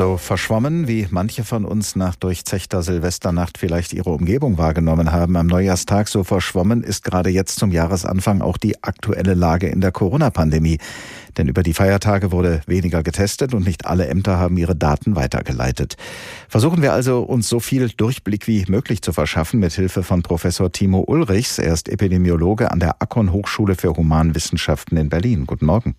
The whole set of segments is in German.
So verschwommen, wie manche von uns nach durchzechter Silvesternacht vielleicht ihre Umgebung wahrgenommen haben am Neujahrstag, so verschwommen ist gerade jetzt zum Jahresanfang auch die aktuelle Lage in der Corona-Pandemie. Denn über die Feiertage wurde weniger getestet und nicht alle Ämter haben ihre Daten weitergeleitet. Versuchen wir also, uns so viel Durchblick wie möglich zu verschaffen mit Hilfe von Professor Timo Ulrichs. Er ist Epidemiologe an der Akkon Hochschule für Humanwissenschaften in Berlin. Guten Morgen.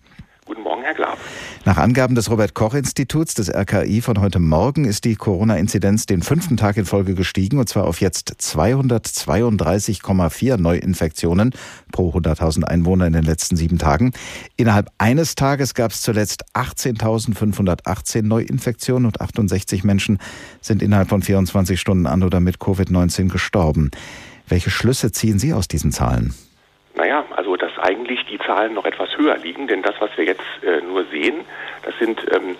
Nach Angaben des Robert-Koch-Instituts des RKI von heute Morgen ist die Corona-Inzidenz den fünften Tag in Folge gestiegen und zwar auf jetzt 232,4 Neuinfektionen pro 100.000 Einwohner in den letzten sieben Tagen. Innerhalb eines Tages gab es zuletzt 18.518 Neuinfektionen und 68 Menschen sind innerhalb von 24 Stunden an oder mit Covid-19 gestorben. Welche Schlüsse ziehen Sie aus diesen Zahlen? Also dass eigentlich die Zahlen noch etwas höher liegen, denn das, was wir jetzt äh, nur sehen, das sind ähm,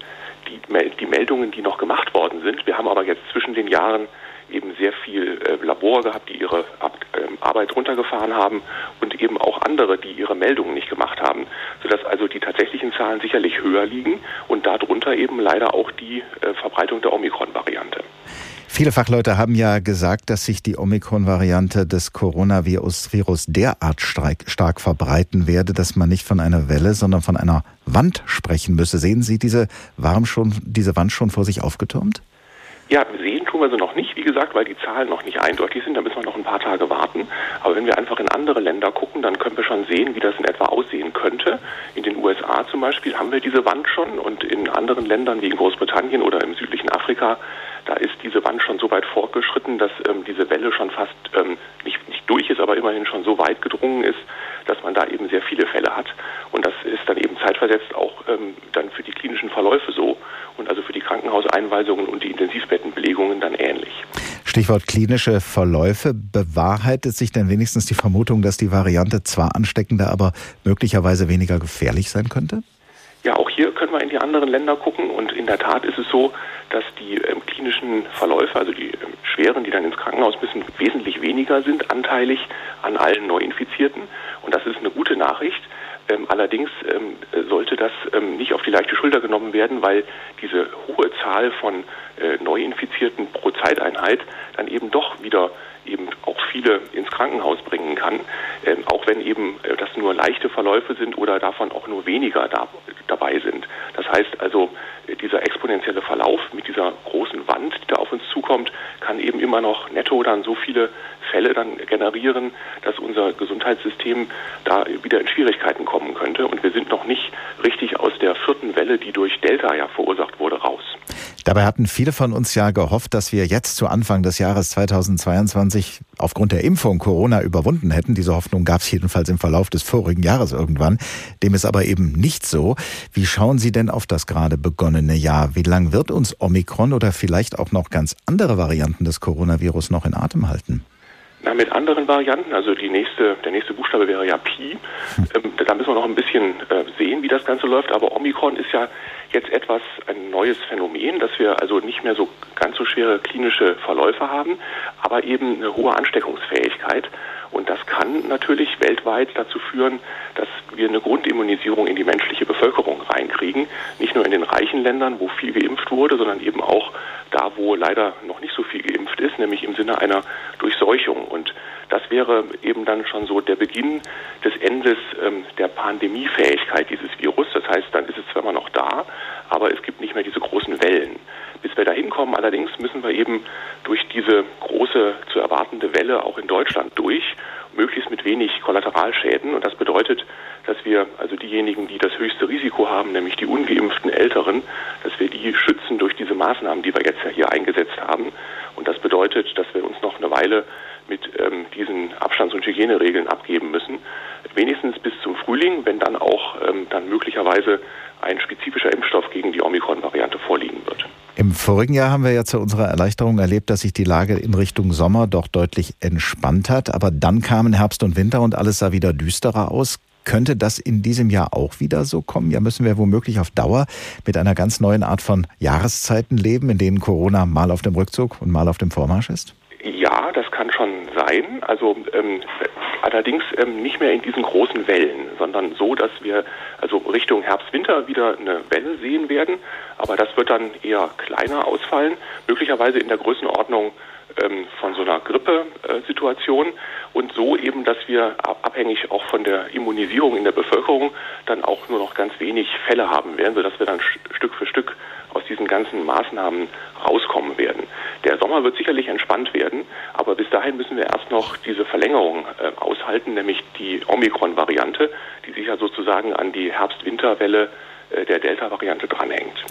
die, die, Meldungen, die noch gemacht worden sind. Wir haben aber jetzt zwischen den Jahren eben sehr viel äh, Labor gehabt, die ihre Ab äh, Arbeit runtergefahren haben und eben auch andere, die ihre Meldungen nicht gemacht haben, sodass also die tatsächlichen Zahlen sicherlich höher liegen und darunter eben leider auch die äh, Verbreitung der Omikron-Variante. Viele Fachleute haben ja gesagt, dass sich die Omikron-Variante des Coronavirus Virus derart stark verbreiten werde, dass man nicht von einer Welle, sondern von einer Wand sprechen müsse. Sehen Sie diese, Warm schon, diese Wand schon vor sich aufgetürmt? Ja, sehen tun wir sie noch nicht, wie gesagt, weil die Zahlen noch nicht eindeutig sind. Da müssen wir noch ein paar Tage warten. Aber wenn wir einfach in andere Länder gucken, dann können wir schon sehen, wie das in etwa aussehen könnte. In den USA zum Beispiel haben wir diese Wand schon und in anderen Ländern wie in Großbritannien oder im südlichen Afrika da ist diese Wand schon so weit fortgeschritten, dass ähm, diese Welle schon fast ähm, nicht, nicht durch ist, aber immerhin schon so weit gedrungen ist, dass man da eben sehr viele Fälle hat. Und das ist dann eben zeitversetzt auch ähm, dann für die klinischen Verläufe so und also für die Krankenhauseinweisungen und die Intensivbettenbelegungen dann ähnlich. Stichwort klinische Verläufe. Bewahrheitet sich denn wenigstens die Vermutung, dass die Variante zwar ansteckender, aber möglicherweise weniger gefährlich sein könnte? Ja, auch hier können wir in die anderen Länder gucken und in der Tat ist es so, dass die ähm, klinischen Verläufe, also die ähm, schweren, die dann ins Krankenhaus müssen, wesentlich weniger sind anteilig an allen Neuinfizierten und das ist eine gute Nachricht. Ähm, allerdings ähm, sollte das ähm, nicht auf die leichte Schulter genommen werden, weil diese hohe Zahl von äh, Neuinfizierten pro Zeiteinheit dann eben doch wieder eben auch viele ins Krankenhaus bringen kann, ähm, auch wenn eben äh, das nur leichte Verläufe sind oder davon auch nur weniger da, dabei sind. Das heißt also, äh, dieser exponentielle Verlauf mit dieser großen Wand, die da auf uns zukommt, kann eben immer noch netto dann so viele Fälle dann generieren, dass unser Gesundheitssystem da wieder in Schwierigkeiten kommen könnte. Und wir sind noch nicht richtig aus der vierten Welle, die durch Delta ja verursacht wurde, raus. Dabei hatten viele von uns ja gehofft, dass wir jetzt zu Anfang des Jahres 2022 aufgrund der Impfung Corona überwunden hätten. Diese Hoffnung gab es jedenfalls im Verlauf des vorigen Jahres irgendwann. Dem ist aber eben nicht so. Wie schauen Sie denn auf das gerade begonnene Jahr? Wie lang wird uns Omikron oder vielleicht auch noch ganz andere Varianten des Coronavirus noch in Atem halten? Na, mit anderen Varianten, also die nächste, der nächste Buchstabe wäre ja Pi. Hm. Ähm, da müssen wir noch ein bisschen äh, sehen, wie das Ganze läuft. Aber Omikron ist ja jetzt etwas ein neues Phänomen, dass wir also nicht mehr so ganz so schwere klinische Verläufe haben, aber eben eine hohe Ansteckungsfähigkeit. Und das kann natürlich weltweit dazu führen, dass wir eine Grundimmunisierung in die menschliche Bevölkerung reinkriegen. Nicht nur in den reichen Ländern, wo viel geimpft wurde, sondern eben auch da, wo leider noch nicht so viel geimpft ist, nämlich im Sinne einer Durchseuchung. Und das wäre eben dann schon so der Beginn des Endes ähm, der Pandemiefähigkeit dieses Virus. Das heißt, dann ist es zwar immer noch da, aber es gibt nicht mehr diese großen Wellen. Bis wir dahin kommen allerdings müssen wir eben durch diese große zu erwartende Welle auch in Deutschland durch, möglichst mit wenig Kollateralschäden. Und das bedeutet, dass wir also diejenigen, die das höchste Risiko haben, nämlich die ungeimpften Älteren, dass wir die schützen durch diese Maßnahmen, die wir jetzt ja hier eingesetzt haben. Und das bedeutet, dass wir uns noch eine Weile mit ähm, diesen Abstands- und Hygieneregeln abgeben müssen. Wenigstens bis zum Frühling, wenn dann auch ähm, dann möglicherweise ein spezifischer Impfstoff gegen die Omikron-Variante. Im vorigen Jahr haben wir ja zu unserer Erleichterung erlebt, dass sich die Lage in Richtung Sommer doch deutlich entspannt hat. Aber dann kamen Herbst und Winter und alles sah wieder düsterer aus. Könnte das in diesem Jahr auch wieder so kommen? Ja, müssen wir womöglich auf Dauer mit einer ganz neuen Art von Jahreszeiten leben, in denen Corona mal auf dem Rückzug und mal auf dem Vormarsch ist? Ja, das kann schon sein. Also ähm, allerdings ähm, nicht mehr in diesen großen Wellen, sondern so, dass wir also Richtung Herbst-Winter wieder eine Welle sehen werden. Aber das wird dann eher kleiner ausfallen, möglicherweise in der Größenordnung ähm, von so einer Grippesituation und so eben, dass wir abhängig auch von der Immunisierung in der Bevölkerung dann auch nur noch ganz wenig Fälle haben werden, sodass wir dann Stück für Stück diesen ganzen Maßnahmen rauskommen werden. Der Sommer wird sicherlich entspannt werden, aber bis dahin müssen wir erst noch diese Verlängerung äh, aushalten, nämlich die Omikron-Variante, die sich ja sozusagen an die Herbst-Winter-Welle äh, der Delta-Variante dranhängt.